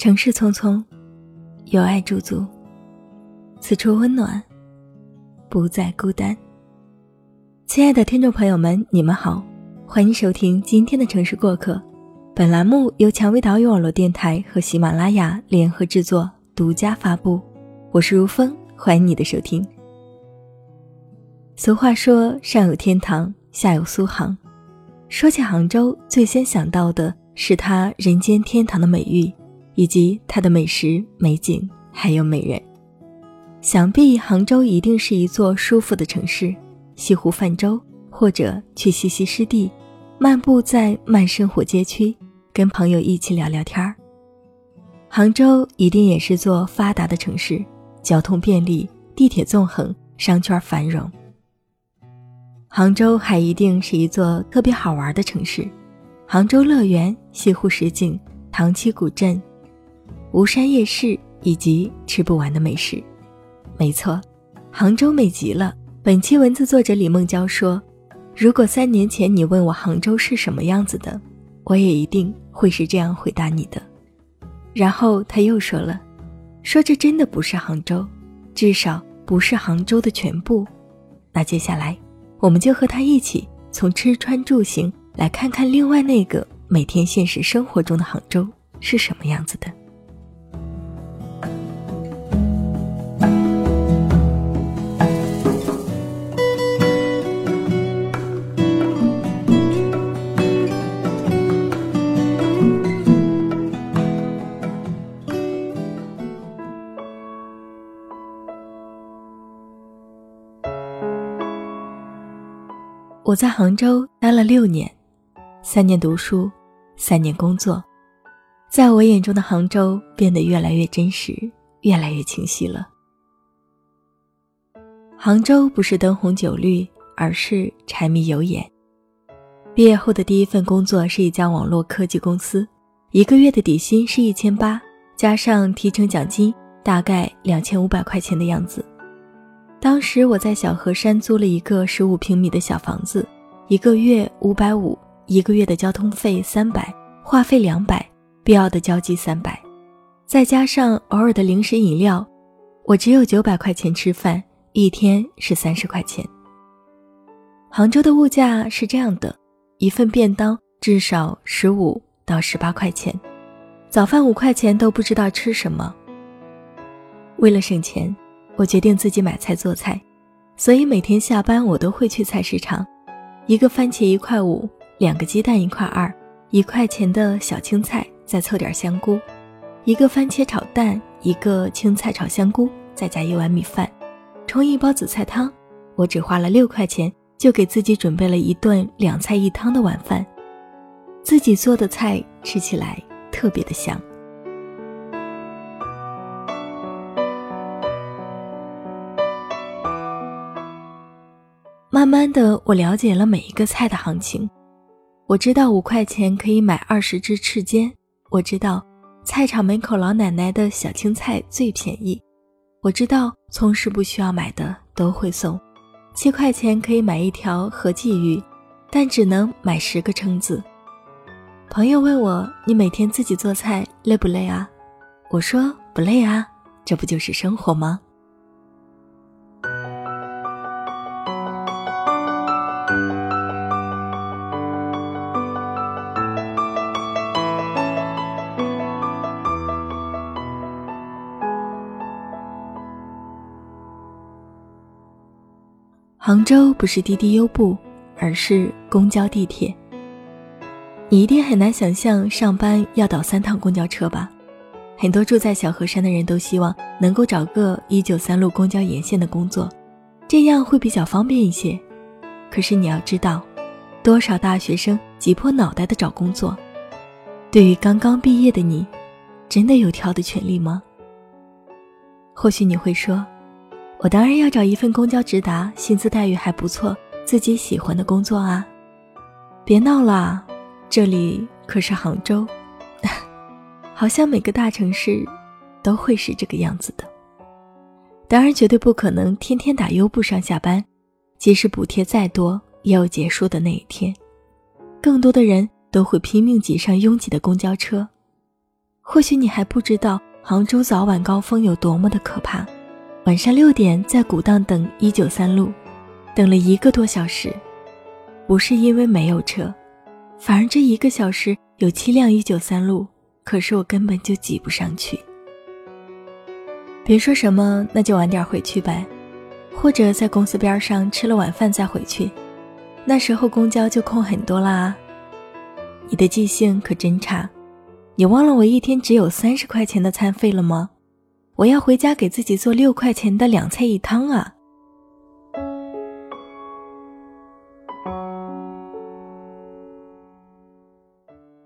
城市匆匆，有爱驻足，此处温暖，不再孤单。亲爱的听众朋友们，你们好，欢迎收听今天的城市过客。本栏目由蔷薇岛屿网络电台和喜马拉雅联合制作，独家发布。我是如风，欢迎你的收听。俗话说：“上有天堂，下有苏杭。”说起杭州，最先想到的是它人间天堂的美誉。以及它的美食、美景，还有美人，想必杭州一定是一座舒服的城市。西湖泛舟，或者去西溪湿地，漫步在慢生活街区，跟朋友一起聊聊天儿。杭州一定也是座发达的城市，交通便利，地铁纵横，商圈繁荣。杭州还一定是一座特别好玩的城市，杭州乐园、西湖十景、塘栖古镇。吴山夜市以及吃不完的美食，没错，杭州美极了。本期文字作者李梦娇说：“如果三年前你问我杭州是什么样子的，我也一定会是这样回答你的。”然后他又说了：“说这真的不是杭州，至少不是杭州的全部。”那接下来，我们就和他一起从吃穿住行来看看另外那个每天现实生活中的杭州是什么样子的。我在杭州待了六年，三年读书，三年工作，在我眼中的杭州变得越来越真实，越来越清晰了。杭州不是灯红酒绿，而是柴米油盐。毕业后的第一份工作是一家网络科技公司，一个月的底薪是一千八，加上提成奖金，大概两千五百块钱的样子。当时我在小河山租了一个十五平米的小房子，一个月五百五，一个月的交通费三百，话费两百，必要的交际三百，再加上偶尔的零食饮料，我只有九百块钱吃饭，一天是三十块钱。杭州的物价是这样的，一份便当至少十五到十八块钱，早饭五块钱都不知道吃什么。为了省钱。我决定自己买菜做菜，所以每天下班我都会去菜市场。一个番茄一块五，两个鸡蛋一块二，一块钱的小青菜，再凑点香菇。一个番茄炒蛋，一个青菜炒香菇，再加一碗米饭，冲一包紫菜汤。我只花了六块钱，就给自己准备了一顿两菜一汤的晚饭。自己做的菜吃起来特别的香。慢慢的，我了解了每一个菜的行情。我知道五块钱可以买二十只翅尖。我知道菜场门口老奶奶的小青菜最便宜。我知道葱是不需要买的都会送。七块钱可以买一条河鲫鱼，但只能买十个蛏子。朋友问我：“你每天自己做菜累不累啊？”我说：“不累啊，这不就是生活吗？”杭州不是滴滴优步，而是公交地铁。你一定很难想象上班要倒三趟公交车吧？很多住在小河山的人都希望能够找个一九三路公交沿线的工作，这样会比较方便一些。可是你要知道，多少大学生挤破脑袋的找工作，对于刚刚毕业的你，真的有挑的权利吗？或许你会说。我当然要找一份公交直达、薪资待遇还不错、自己喜欢的工作啊！别闹了，这里可是杭州，好像每个大城市都会是这个样子的。当然，绝对不可能天天打优步上下班，即使补贴再多，也有结束的那一天。更多的人都会拼命挤上拥挤的公交车，或许你还不知道杭州早晚高峰有多么的可怕。晚上六点在古荡等一九三路，等了一个多小时，不是因为没有车，反而这一个小时有七辆一九三路，可是我根本就挤不上去。别说什么，那就晚点回去呗，或者在公司边上吃了晚饭再回去，那时候公交就空很多啦。你的记性可真差，你忘了我一天只有三十块钱的餐费了吗？我要回家给自己做六块钱的两菜一汤啊！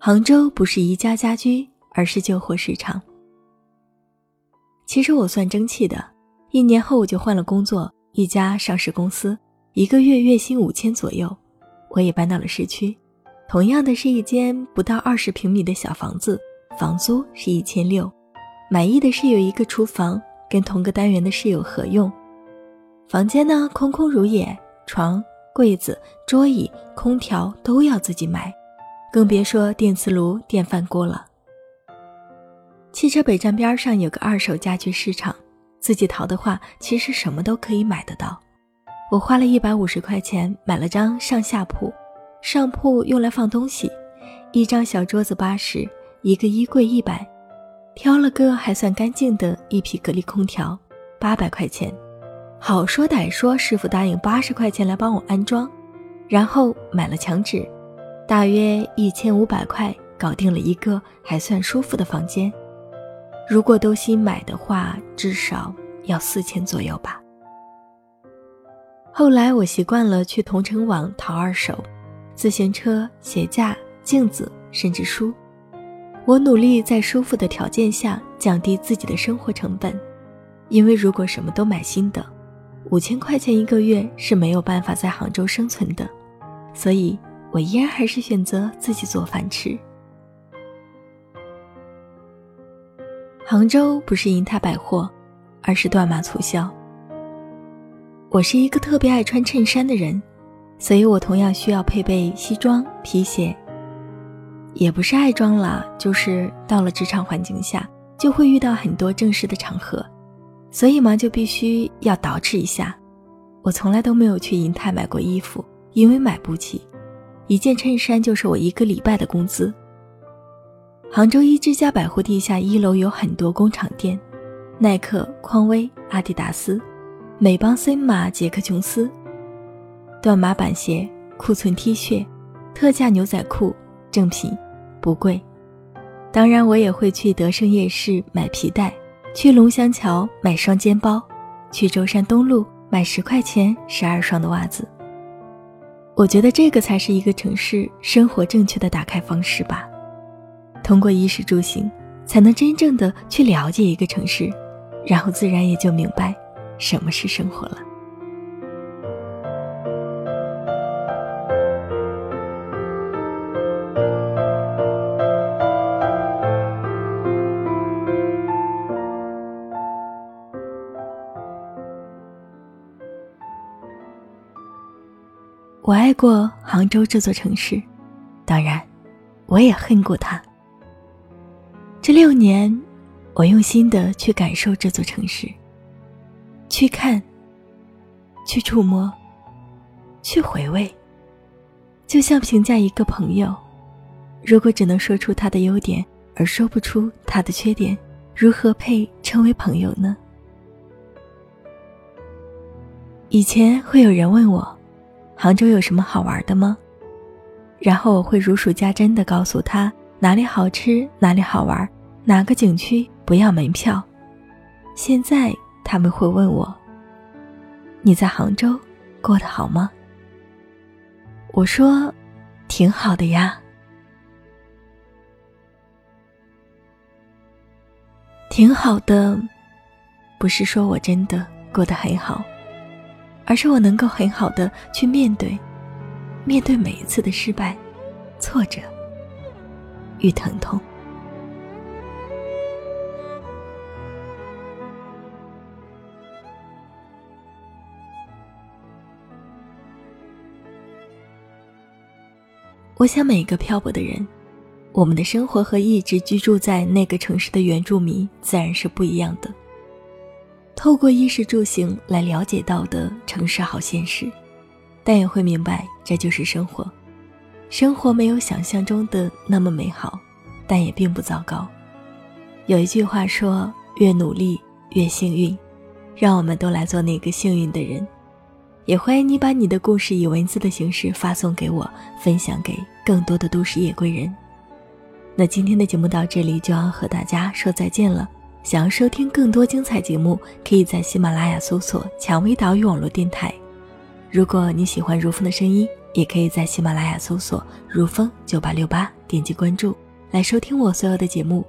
杭州不是宜家家居，而是旧货市场。其实我算争气的，一年后我就换了工作，一家上市公司，一个月月薪五千左右，我也搬到了市区，同样的是一间不到二十平米的小房子，房租是一千六。满意的是有一个厨房，跟同个单元的室友合用，房间呢空空如也，床、柜子、桌椅、空调都要自己买，更别说电磁炉、电饭锅了。汽车北站边上有个二手家具市场，自己淘的话，其实什么都可以买得到。我花了一百五十块钱买了张上下铺，上铺用来放东西，一张小桌子八十，一个衣柜一百。挑了个还算干净的一匹格力空调，八百块钱。好说歹说，师傅答应八十块钱来帮我安装，然后买了墙纸，大约一千五百块搞定了一个还算舒服的房间。如果都新买的话，至少要四千左右吧。后来我习惯了去同城网淘二手，自行车、鞋架、镜子，甚至书。我努力在舒服的条件下降低自己的生活成本，因为如果什么都买新的，五千块钱一个月是没有办法在杭州生存的，所以我依然还是选择自己做饭吃。杭州不是银泰百货，而是断码促销。我是一个特别爱穿衬衫的人，所以我同样需要配备西装、皮鞋。也不是爱装了，就是到了职场环境下，就会遇到很多正式的场合，所以嘛，就必须要捯饬一下。我从来都没有去银泰买过衣服，因为买不起，一件衬衫就是我一个礼拜的工资。杭州一之家百货地下一楼有很多工厂店，耐克、匡威、阿迪达斯、美邦、森马、杰克琼斯，断码板鞋、库存 T 恤、特价牛仔裤、正品。不贵，当然我也会去德胜夜市买皮带，去龙翔桥买双肩包，去舟山东路买十块钱十二双的袜子。我觉得这个才是一个城市生活正确的打开方式吧。通过衣食住行，才能真正的去了解一个城市，然后自然也就明白什么是生活了。我爱过杭州这座城市，当然，我也恨过它。这六年，我用心的去感受这座城市，去看，去触摸，去回味。就像评价一个朋友，如果只能说出他的优点，而说不出他的缺点，如何配称为朋友呢？以前会有人问我。杭州有什么好玩的吗？然后我会如数家珍的告诉他哪里好吃，哪里好玩，哪个景区不要门票。现在他们会问我：“你在杭州过得好吗？”我说：“挺好的呀，挺好的。”不是说我真的过得很好。而是我能够很好的去面对，面对每一次的失败、挫折与疼痛。我想每个漂泊的人，我们的生活和一直居住在那个城市的原住民自然是不一样的。透过衣食住行来了解到的城市好现实，但也会明白这就是生活。生活没有想象中的那么美好，但也并不糟糕。有一句话说：“越努力越幸运。”让我们都来做那个幸运的人。也欢迎你把你的故事以文字的形式发送给我，分享给更多的都市夜归人。那今天的节目到这里就要和大家说再见了。想要收听更多精彩节目，可以在喜马拉雅搜索“蔷薇岛屿网络电台”。如果你喜欢如风的声音，也可以在喜马拉雅搜索“如风九八六八”，点击关注来收听我所有的节目。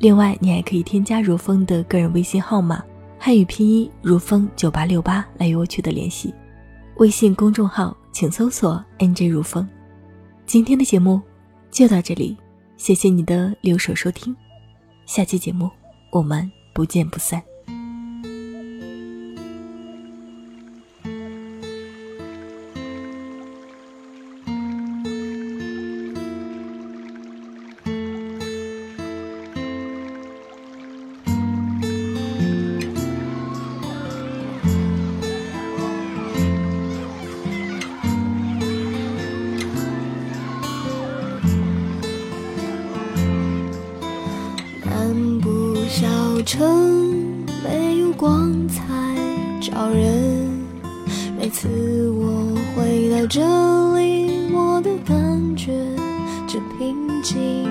另外，你还可以添加如风的个人微信号码，汉语拼音如风九八六八来与我取得联系。微信公众号请搜索 “nj 如风”。今天的节目就到这里。谢谢你的留守收听，下期节目我们不见不散。城没有光彩照人，每次我回到这里，我的感觉这平静。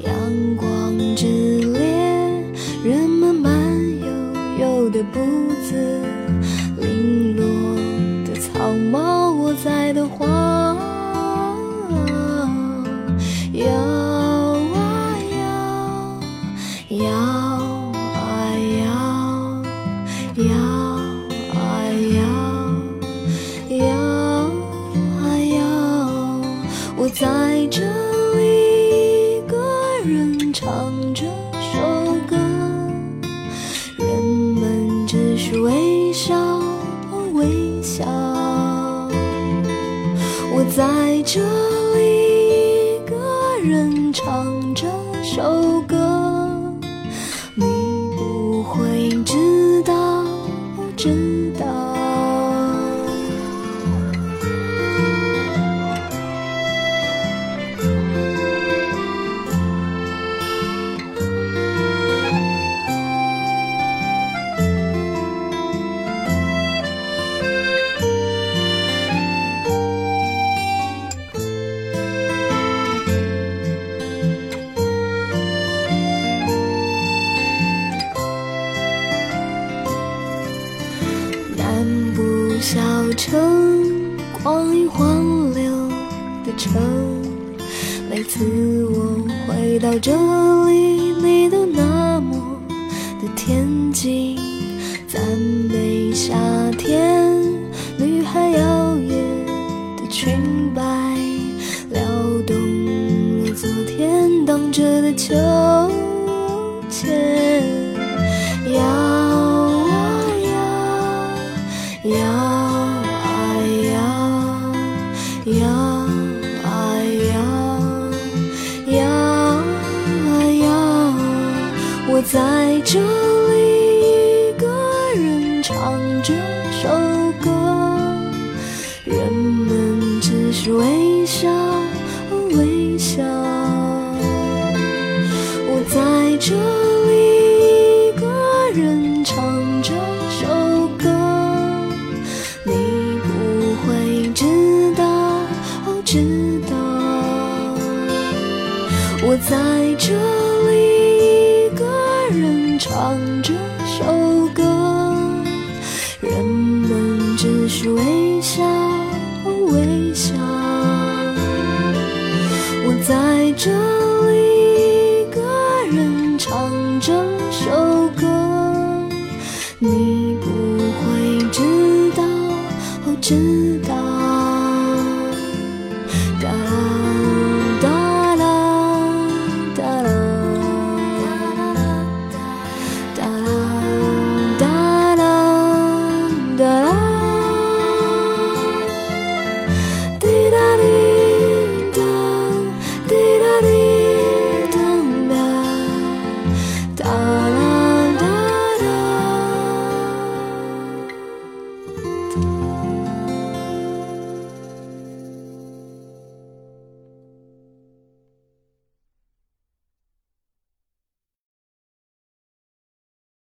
阳光之烈，人们慢悠悠的步子，在这里，一个人唱这首歌，你不会知道，真到这里，你都那么的恬静。赞美夏天，女孩摇曳的裙摆，撩动了昨天荡着的秋是微笑微笑，我在这。